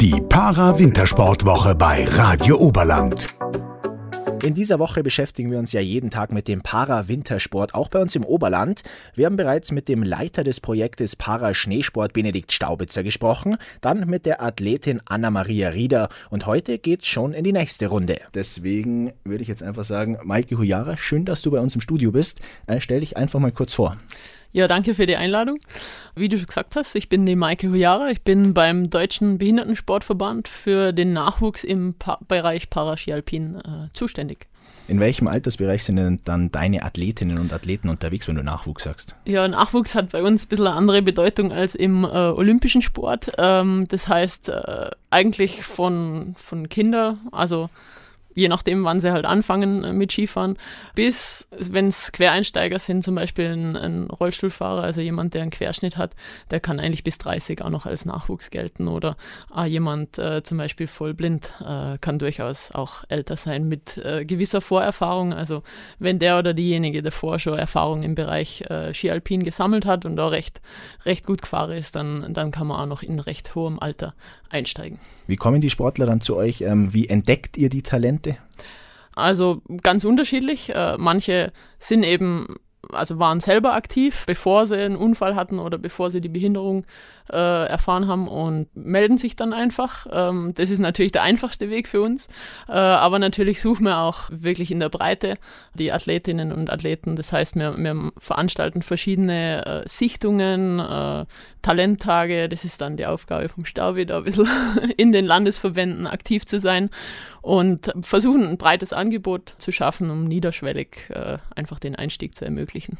Die Para-Wintersportwoche bei Radio Oberland. In dieser Woche beschäftigen wir uns ja jeden Tag mit dem Para-Wintersport, auch bei uns im Oberland. Wir haben bereits mit dem Leiter des Projektes Para-Schneesport Benedikt Staubitzer gesprochen, dann mit der Athletin Anna-Maria Rieder und heute geht's schon in die nächste Runde. Deswegen würde ich jetzt einfach sagen, Maike Hujara, schön, dass du bei uns im Studio bist. Äh, stell dich einfach mal kurz vor. Ja, danke für die Einladung. Wie du schon gesagt hast, ich bin die Maike Hujara. Ich bin beim Deutschen Behindertensportverband für den Nachwuchs im pa Bereich Paraskialpin äh, zuständig. In welchem Altersbereich sind denn dann deine Athletinnen und Athleten unterwegs, wenn du Nachwuchs sagst? Ja, Nachwuchs hat bei uns ein bisschen eine andere Bedeutung als im äh, olympischen Sport. Ähm, das heißt, äh, eigentlich von, von Kinder, also je nachdem, wann sie halt anfangen äh, mit Skifahren, bis, wenn es Quereinsteiger sind, zum Beispiel ein, ein, Rollstuhlfahrer, also jemand, der einen Querschnitt hat, der kann eigentlich bis 30 auch noch als Nachwuchs gelten oder äh, jemand äh, zum Beispiel vollblind äh, kann durchaus auch älter sein mit äh, gewisser Vorerfahrung. Also wenn der oder diejenige davor schon Erfahrung im Bereich äh, Ski Alpin gesammelt hat und da recht, recht gut gefahren ist, dann, dann kann man auch noch in recht hohem Alter einsteigen. Wie kommen die Sportler dann zu euch? Ähm, wie entdeckt ihr die Talente? Also ganz unterschiedlich. Äh, manche sind eben also waren selber aktiv, bevor sie einen Unfall hatten oder bevor sie die Behinderung äh, erfahren haben und melden sich dann einfach. Ähm, das ist natürlich der einfachste Weg für uns. Äh, aber natürlich suchen wir auch wirklich in der Breite die Athletinnen und Athleten. Das heißt, wir, wir veranstalten verschiedene äh, Sichtungen, äh, Talenttage. Das ist dann die Aufgabe vom Staubi, da ein bisschen in den Landesverbänden aktiv zu sein und versuchen ein breites Angebot zu schaffen, um niederschwellig äh, einfach den Einstieg zu ermöglichen.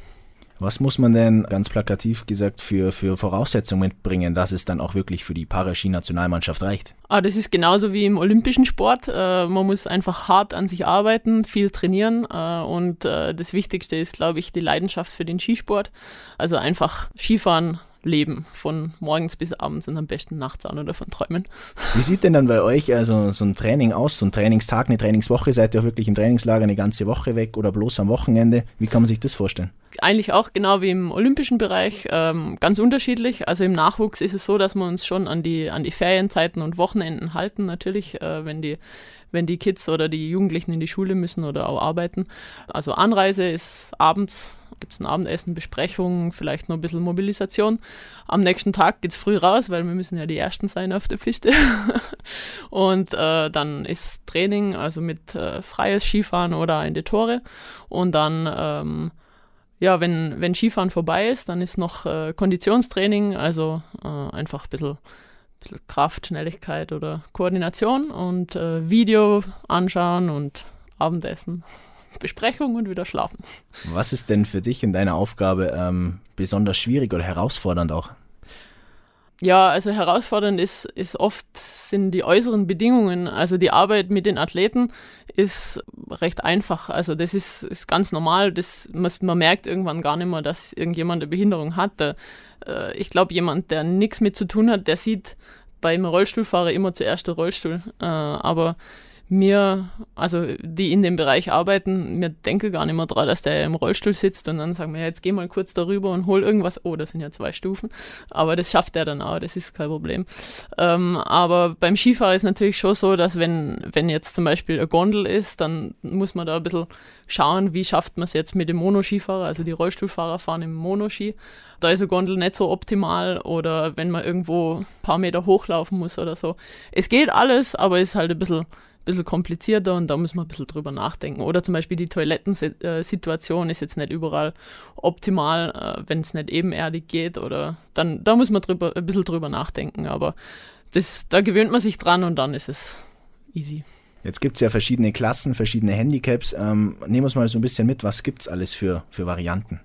Was muss man denn ganz plakativ gesagt für, für Voraussetzungen mitbringen, dass es dann auch wirklich für die Paraski-Nationalmannschaft reicht? Ah, das ist genauso wie im olympischen Sport. Äh, man muss einfach hart an sich arbeiten, viel trainieren äh, und äh, das Wichtigste ist, glaube ich, die Leidenschaft für den Skisport. Also einfach Skifahren leben, von morgens bis abends und am besten nachts an oder von Träumen. Wie sieht denn dann bei euch also so ein Training aus, so ein Trainingstag, eine Trainingswoche? Seid ihr auch wirklich im Trainingslager eine ganze Woche weg oder bloß am Wochenende? Wie kann man sich das vorstellen? Eigentlich auch genau wie im olympischen Bereich, ähm, ganz unterschiedlich. Also im Nachwuchs ist es so, dass wir uns schon an die, an die Ferienzeiten und Wochenenden halten, natürlich, äh, wenn die wenn die Kids oder die Jugendlichen in die Schule müssen oder auch arbeiten. Also Anreise ist abends gibt es ein Abendessen, Besprechung, vielleicht noch ein bisschen Mobilisation. Am nächsten Tag geht es früh raus, weil wir müssen ja die Ersten sein auf der Piste. und äh, dann ist Training, also mit äh, freies Skifahren oder in die Tore. Und dann, ähm, ja, wenn, wenn Skifahren vorbei ist, dann ist noch äh, Konditionstraining, also äh, einfach ein bisschen Kraft, Schnelligkeit oder Koordination und äh, Video anschauen und Abendessen. Besprechung und wieder schlafen. Was ist denn für dich in deiner Aufgabe ähm, besonders schwierig oder herausfordernd auch? Ja, also herausfordernd ist, ist oft sind die äußeren Bedingungen. Also die Arbeit mit den Athleten ist recht einfach. Also das ist, ist ganz normal. Das, man, man merkt irgendwann gar nicht mehr, dass irgendjemand eine Behinderung hat. Der, äh, ich glaube, jemand, der nichts mit zu tun hat, der sieht beim Rollstuhlfahrer immer zuerst den Rollstuhl. Äh, aber mir, also die in dem Bereich arbeiten, mir denke gar nicht mehr dran, dass der im Rollstuhl sitzt und dann sagen wir, ja, jetzt geh mal kurz darüber und hol irgendwas. Oh, das sind ja zwei Stufen. Aber das schafft er dann auch, das ist kein Problem. Ähm, aber beim Skifahren ist natürlich schon so, dass wenn, wenn jetzt zum Beispiel eine Gondel ist, dann muss man da ein bisschen schauen, wie schafft man es jetzt mit dem Monoskifahrer, also die Rollstuhlfahrer fahren im Monoski. Da ist eine Gondel nicht so optimal oder wenn man irgendwo ein paar Meter hochlaufen muss oder so. Es geht alles, aber ist halt ein bisschen bisschen komplizierter und da muss man ein bisschen drüber nachdenken. Oder zum Beispiel die Toilettensituation ist jetzt nicht überall optimal, äh, wenn es nicht ebenerdig geht oder dann, da muss man drüber, ein bisschen drüber nachdenken, aber das, da gewöhnt man sich dran und dann ist es easy. Jetzt gibt es ja verschiedene Klassen, verschiedene Handicaps. Ähm, nehmen wir uns mal so ein bisschen mit, was gibt es alles für, für Varianten?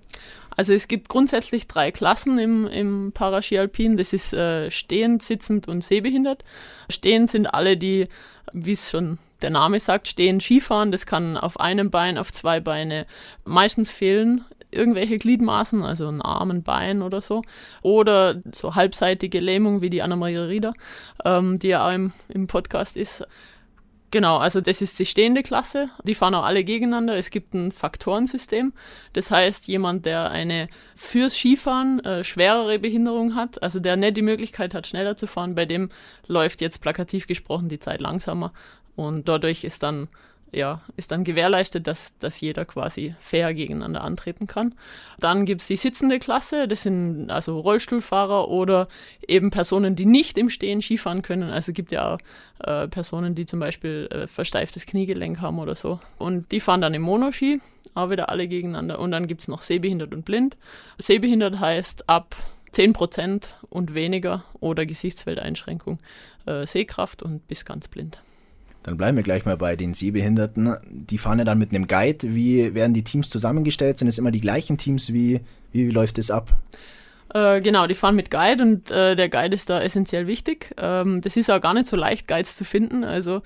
Also es gibt grundsätzlich drei Klassen im, im Paraski Alpin. Das ist äh, stehend, sitzend und sehbehindert. Stehend sind alle, die, wie es schon der Name sagt, stehen Skifahren. Das kann auf einem Bein, auf zwei Beine. Meistens fehlen irgendwelche Gliedmaßen, also ein Arm, ein Bein oder so. Oder so halbseitige Lähmung wie die Anna-Maria Rieder, ähm, die ja auch im, im Podcast ist. Genau, also das ist die stehende Klasse. Die fahren auch alle gegeneinander. Es gibt ein Faktorensystem. Das heißt, jemand, der eine fürs Skifahren äh, schwerere Behinderung hat, also der nicht die Möglichkeit hat, schneller zu fahren, bei dem läuft jetzt plakativ gesprochen die Zeit langsamer. Und dadurch ist dann ja, ist dann gewährleistet, dass, dass jeder quasi fair gegeneinander antreten kann. Dann gibt es die sitzende Klasse, das sind also Rollstuhlfahrer oder eben Personen, die nicht im Stehen Skifahren können. Also gibt ja auch äh, Personen, die zum Beispiel äh, versteiftes Kniegelenk haben oder so. Und die fahren dann im Monoski, auch wieder alle gegeneinander. Und dann gibt es noch sehbehindert und blind. Sehbehindert heißt ab 10% und weniger oder Gesichtsfeldeinschränkung äh, Sehkraft und bis ganz blind. Dann bleiben wir gleich mal bei den Sehbehinderten. Die fahren ja dann mit einem Guide. Wie werden die Teams zusammengestellt? Sind es immer die gleichen Teams? Wie, wie, wie läuft das ab? Äh, genau, die fahren mit Guide und äh, der Guide ist da essentiell wichtig. Ähm, das ist auch gar nicht so leicht, Guides zu finden. Also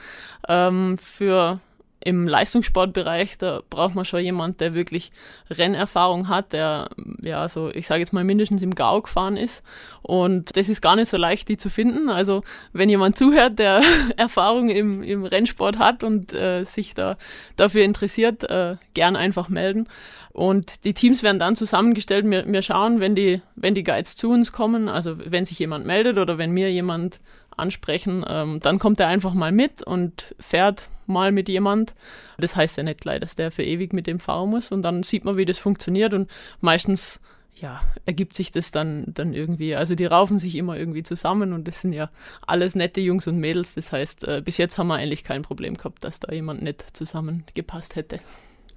ähm, für im Leistungssportbereich, da braucht man schon jemand, der wirklich Rennerfahrung hat, der, ja, so, ich sage jetzt mal, mindestens im Gau gefahren ist. Und das ist gar nicht so leicht, die zu finden. Also, wenn jemand zuhört, der Erfahrung im, im Rennsport hat und äh, sich da dafür interessiert, äh, gern einfach melden. Und die Teams werden dann zusammengestellt. Wir, wir schauen, wenn die, wenn die Guides zu uns kommen, also wenn sich jemand meldet oder wenn mir jemand ansprechen, ähm, dann kommt er einfach mal mit und fährt mal mit jemand. Das heißt ja nicht gleich, dass der für ewig mit dem fahren muss und dann sieht man, wie das funktioniert und meistens ja, ergibt sich das dann, dann irgendwie. Also die raufen sich immer irgendwie zusammen und das sind ja alles nette Jungs und Mädels. Das heißt, äh, bis jetzt haben wir eigentlich kein Problem gehabt, dass da jemand nicht zusammengepasst hätte.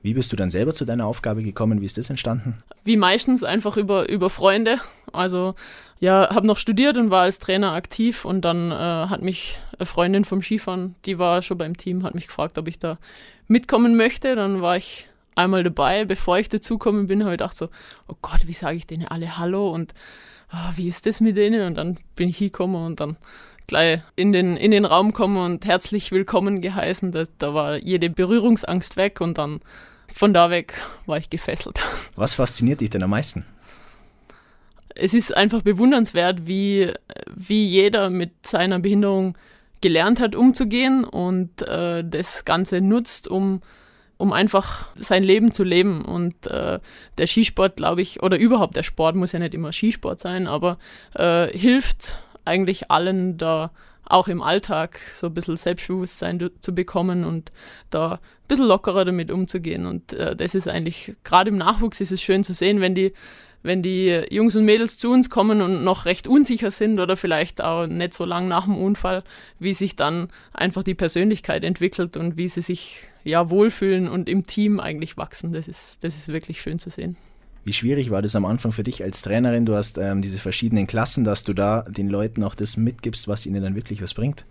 Wie bist du dann selber zu deiner Aufgabe gekommen? Wie ist das entstanden? Wie meistens einfach über, über Freunde. Also ja, habe noch studiert und war als Trainer aktiv und dann äh, hat mich eine Freundin vom Skifahren, die war schon beim Team, hat mich gefragt, ob ich da mitkommen möchte. Dann war ich einmal dabei. Bevor ich dazukommen bin, habe ich gedacht so, oh Gott, wie sage ich denen alle Hallo und oh, wie ist das mit denen? Und dann bin ich hingekommen und dann gleich in den, in den Raum kommen und herzlich willkommen geheißen. Da, da war jede Berührungsangst weg und dann von da weg war ich gefesselt. Was fasziniert dich denn am meisten? Es ist einfach bewundernswert, wie, wie jeder mit seiner Behinderung gelernt hat, umzugehen und äh, das Ganze nutzt, um, um einfach sein Leben zu leben. Und äh, der Skisport, glaube ich, oder überhaupt der Sport muss ja nicht immer Skisport sein, aber äh, hilft eigentlich allen da auch im Alltag so ein bisschen Selbstbewusstsein zu bekommen und da ein bisschen lockerer damit umzugehen. Und äh, das ist eigentlich, gerade im Nachwuchs ist es schön zu sehen, wenn die, wenn die Jungs und Mädels zu uns kommen und noch recht unsicher sind oder vielleicht auch nicht so lang nach dem Unfall, wie sich dann einfach die Persönlichkeit entwickelt und wie sie sich ja wohlfühlen und im Team eigentlich wachsen. Das ist, das ist wirklich schön zu sehen. Wie schwierig war das am Anfang für dich als Trainerin? Du hast ähm, diese verschiedenen Klassen, dass du da den Leuten auch das mitgibst, was ihnen dann wirklich was bringt?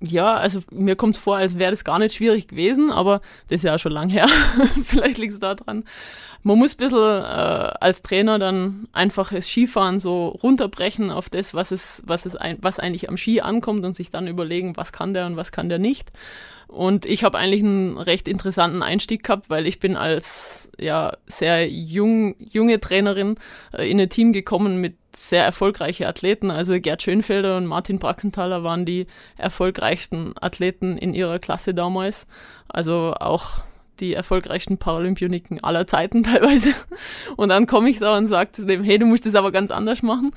Ja, also mir kommt vor, als wäre das gar nicht schwierig gewesen, aber das ist ja auch schon lang her. Vielleicht liegt es daran. Man muss ein bisschen äh, als Trainer dann einfach das Skifahren so runterbrechen auf das, was es, was es ein, was eigentlich am Ski ankommt und sich dann überlegen, was kann der und was kann der nicht. Und ich habe eigentlich einen recht interessanten Einstieg gehabt, weil ich bin als ja sehr jung, junge Trainerin äh, in ein Team gekommen mit sehr erfolgreichen Athleten. Also Gerd Schönfelder und Martin Praxenthaler waren die erfolgreichsten Athleten in ihrer Klasse damals. Also auch die erfolgreichsten Paralympioniken aller Zeiten teilweise. Und dann komme ich da und sage zu dem, hey, du musst das aber ganz anders machen.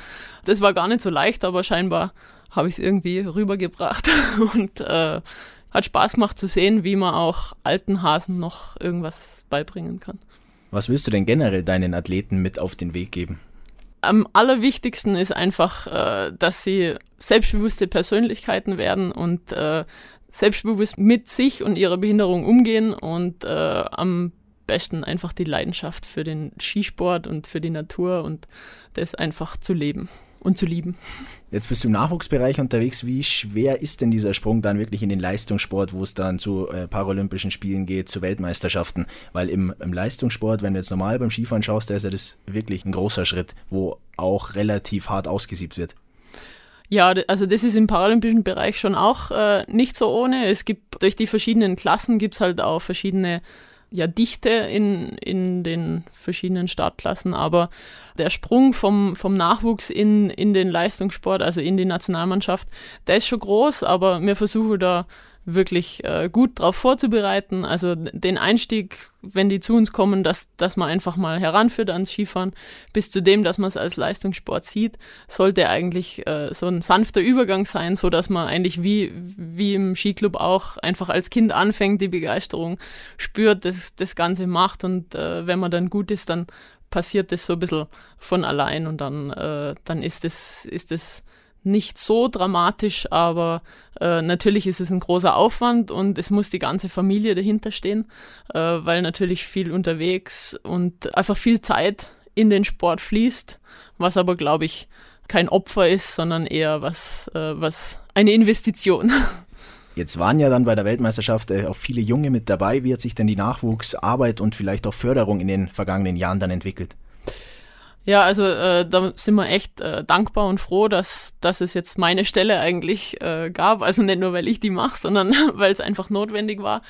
Das war gar nicht so leicht, aber scheinbar habe ich es irgendwie rübergebracht. Und äh, hat Spaß gemacht zu sehen, wie man auch alten Hasen noch irgendwas beibringen kann. Was willst du denn generell deinen Athleten mit auf den Weg geben? Am allerwichtigsten ist einfach, äh, dass sie selbstbewusste Persönlichkeiten werden und äh, selbstbewusst mit sich und ihrer Behinderung umgehen und äh, am besten einfach die Leidenschaft für den Skisport und für die Natur und das einfach zu leben und zu lieben. Jetzt bist du im Nachwuchsbereich unterwegs. Wie schwer ist denn dieser Sprung dann wirklich in den Leistungssport, wo es dann zu äh, Paralympischen Spielen geht, zu Weltmeisterschaften? Weil im, im, Leistungssport, wenn du jetzt normal beim Skifahren schaust, da ist ja das wirklich ein großer Schritt, wo auch relativ hart ausgesiebt wird. Ja, also das ist im paralympischen Bereich schon auch äh, nicht so ohne. Es gibt durch die verschiedenen Klassen gibt es halt auch verschiedene ja, Dichte in, in den verschiedenen Startklassen, aber der Sprung vom, vom Nachwuchs in, in den Leistungssport, also in die Nationalmannschaft, der ist schon groß, aber wir versuchen da wirklich äh, gut darauf vorzubereiten. Also den Einstieg, wenn die zu uns kommen, dass, dass man einfach mal heranführt ans Skifahren, bis zu dem, dass man es als Leistungssport sieht, sollte eigentlich äh, so ein sanfter Übergang sein, so dass man eigentlich wie, wie im Skiclub auch einfach als Kind anfängt, die Begeisterung spürt, das, das Ganze macht und äh, wenn man dann gut ist, dann passiert das so ein bisschen von allein und dann, äh, dann ist es, ist es nicht so dramatisch, aber äh, natürlich ist es ein großer Aufwand und es muss die ganze Familie dahinter stehen, äh, weil natürlich viel unterwegs und einfach viel Zeit in den Sport fließt, was aber, glaube ich, kein Opfer ist, sondern eher was, äh, was eine Investition. Jetzt waren ja dann bei der Weltmeisterschaft äh, auch viele Junge mit dabei. Wie hat sich denn die Nachwuchsarbeit und vielleicht auch Förderung in den vergangenen Jahren dann entwickelt? Ja, also äh, da sind wir echt äh, dankbar und froh, dass, dass es jetzt meine Stelle eigentlich äh, gab. Also nicht nur, weil ich die mache, sondern weil es einfach notwendig war.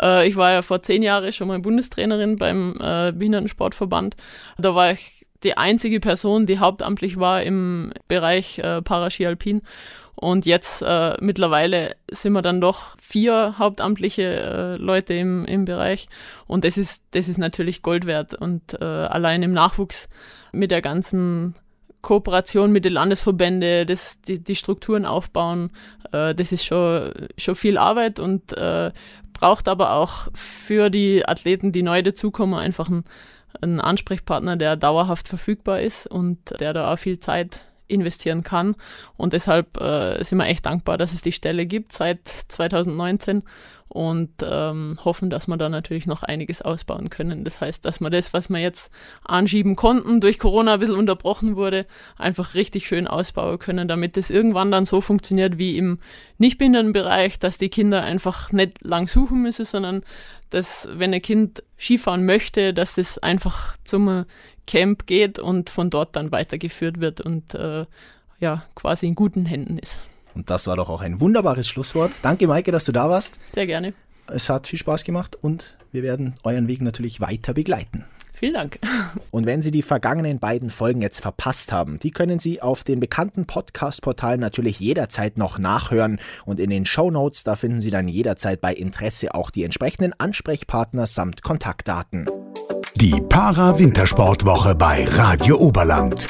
Äh, ich war ja vor zehn Jahren schon mal Bundestrainerin beim äh, Behindertensportverband. Da war ich die einzige Person, die hauptamtlich war im Bereich äh, Paraski Alpin. Und jetzt äh, mittlerweile sind wir dann doch vier hauptamtliche äh, Leute im, im Bereich. Und das ist, das ist natürlich Gold wert. Und äh, allein im Nachwuchs mit der ganzen Kooperation mit den Landesverbänden, das, die, die Strukturen aufbauen, äh, das ist schon, schon viel Arbeit und äh, braucht aber auch für die Athleten, die neu dazukommen, einfach einen, einen Ansprechpartner, der dauerhaft verfügbar ist und der da auch viel Zeit investieren kann. Und deshalb äh, sind wir echt dankbar, dass es die Stelle gibt seit 2019 und ähm, hoffen, dass wir da natürlich noch einiges ausbauen können. Das heißt, dass wir das, was wir jetzt anschieben konnten, durch Corona ein bisschen unterbrochen wurde, einfach richtig schön ausbauen können, damit es irgendwann dann so funktioniert wie im Nichtbehindertenbereich, dass die Kinder einfach nicht lang suchen müssen, sondern dass, wenn ein Kind Skifahren möchte, dass es einfach zum Camp geht und von dort dann weitergeführt wird und äh, ja, quasi in guten Händen ist. Und das war doch auch ein wunderbares Schlusswort. Danke, Maike, dass du da warst. Sehr gerne. Es hat viel Spaß gemacht und wir werden euren Weg natürlich weiter begleiten. Vielen Dank. Und wenn Sie die vergangenen beiden Folgen jetzt verpasst haben, die können Sie auf den bekannten Podcast-Portalen natürlich jederzeit noch nachhören. Und in den Show Notes, da finden Sie dann jederzeit bei Interesse auch die entsprechenden Ansprechpartner samt Kontaktdaten. Die Para-Wintersportwoche bei Radio Oberland.